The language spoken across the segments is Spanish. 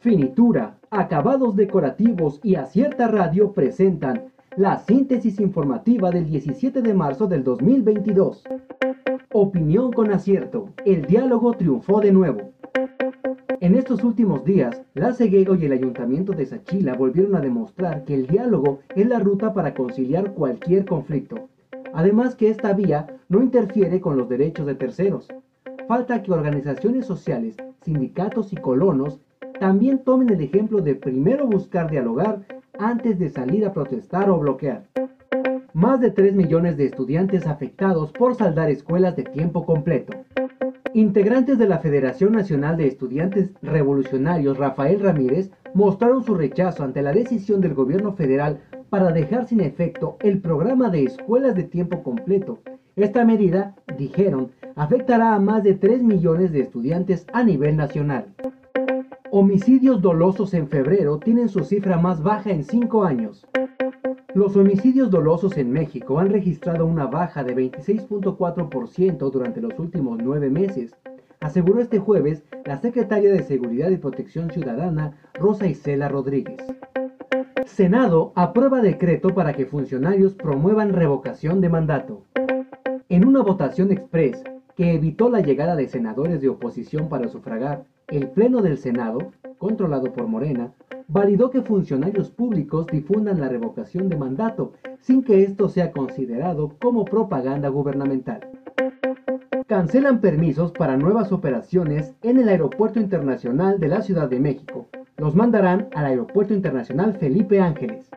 Finitura, acabados decorativos y acierta radio presentan la síntesis informativa del 17 de marzo del 2022. Opinión con acierto, el diálogo triunfó de nuevo. En estos últimos días, la Ceguego y el Ayuntamiento de Sachila volvieron a demostrar que el diálogo es la ruta para conciliar cualquier conflicto. Además que esta vía no interfiere con los derechos de terceros. Falta que organizaciones sociales, sindicatos y colonos también tomen el ejemplo de primero buscar dialogar antes de salir a protestar o bloquear. Más de 3 millones de estudiantes afectados por saldar escuelas de tiempo completo. Integrantes de la Federación Nacional de Estudiantes Revolucionarios Rafael Ramírez mostraron su rechazo ante la decisión del gobierno federal para dejar sin efecto el programa de escuelas de tiempo completo. Esta medida, dijeron, afectará a más de 3 millones de estudiantes a nivel nacional. Homicidios dolosos en febrero tienen su cifra más baja en 5 años. Los homicidios dolosos en México han registrado una baja de 26.4% durante los últimos nueve meses, aseguró este jueves la secretaria de Seguridad y Protección Ciudadana, Rosa Isela Rodríguez. Senado aprueba decreto para que funcionarios promuevan revocación de mandato. En una votación express que evitó la llegada de senadores de oposición para sufragar el Pleno del Senado, controlado por Morena, validó que funcionarios públicos difundan la revocación de mandato sin que esto sea considerado como propaganda gubernamental. Cancelan permisos para nuevas operaciones en el Aeropuerto Internacional de la Ciudad de México. Los mandarán al Aeropuerto Internacional Felipe Ángeles.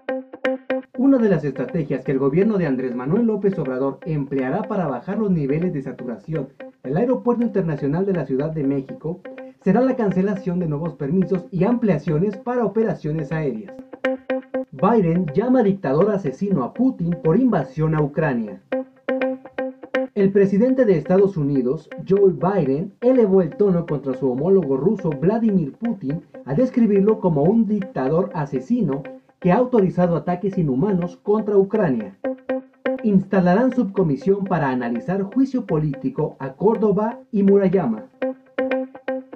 Una de las estrategias que el gobierno de Andrés Manuel López Obrador empleará para bajar los niveles de saturación del Aeropuerto Internacional de la Ciudad de México será la cancelación de nuevos permisos y ampliaciones para operaciones aéreas. Biden llama dictador asesino a Putin por invasión a Ucrania. El presidente de Estados Unidos, Joe Biden, elevó el tono contra su homólogo ruso Vladimir Putin al describirlo como un dictador asesino que ha autorizado ataques inhumanos contra Ucrania. Instalarán subcomisión para analizar juicio político a Córdoba y Murayama.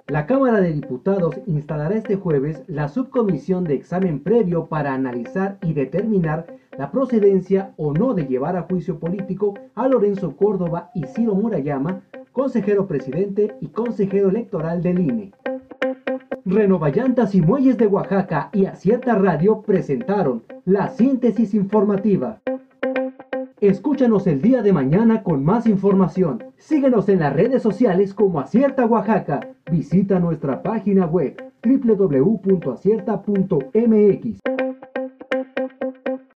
La Cámara de Diputados instalará este jueves la subcomisión de examen previo para analizar y determinar la procedencia o no de llevar a juicio político a Lorenzo Córdoba y Ciro Murayama, consejero presidente y consejero electoral del INE. Renovallantas y Muelles de Oaxaca y Acierta Radio presentaron la síntesis informativa. Escúchanos el día de mañana con más información. Síguenos en las redes sociales como Acierta Oaxaca. Visita nuestra página web www.acierta.mx.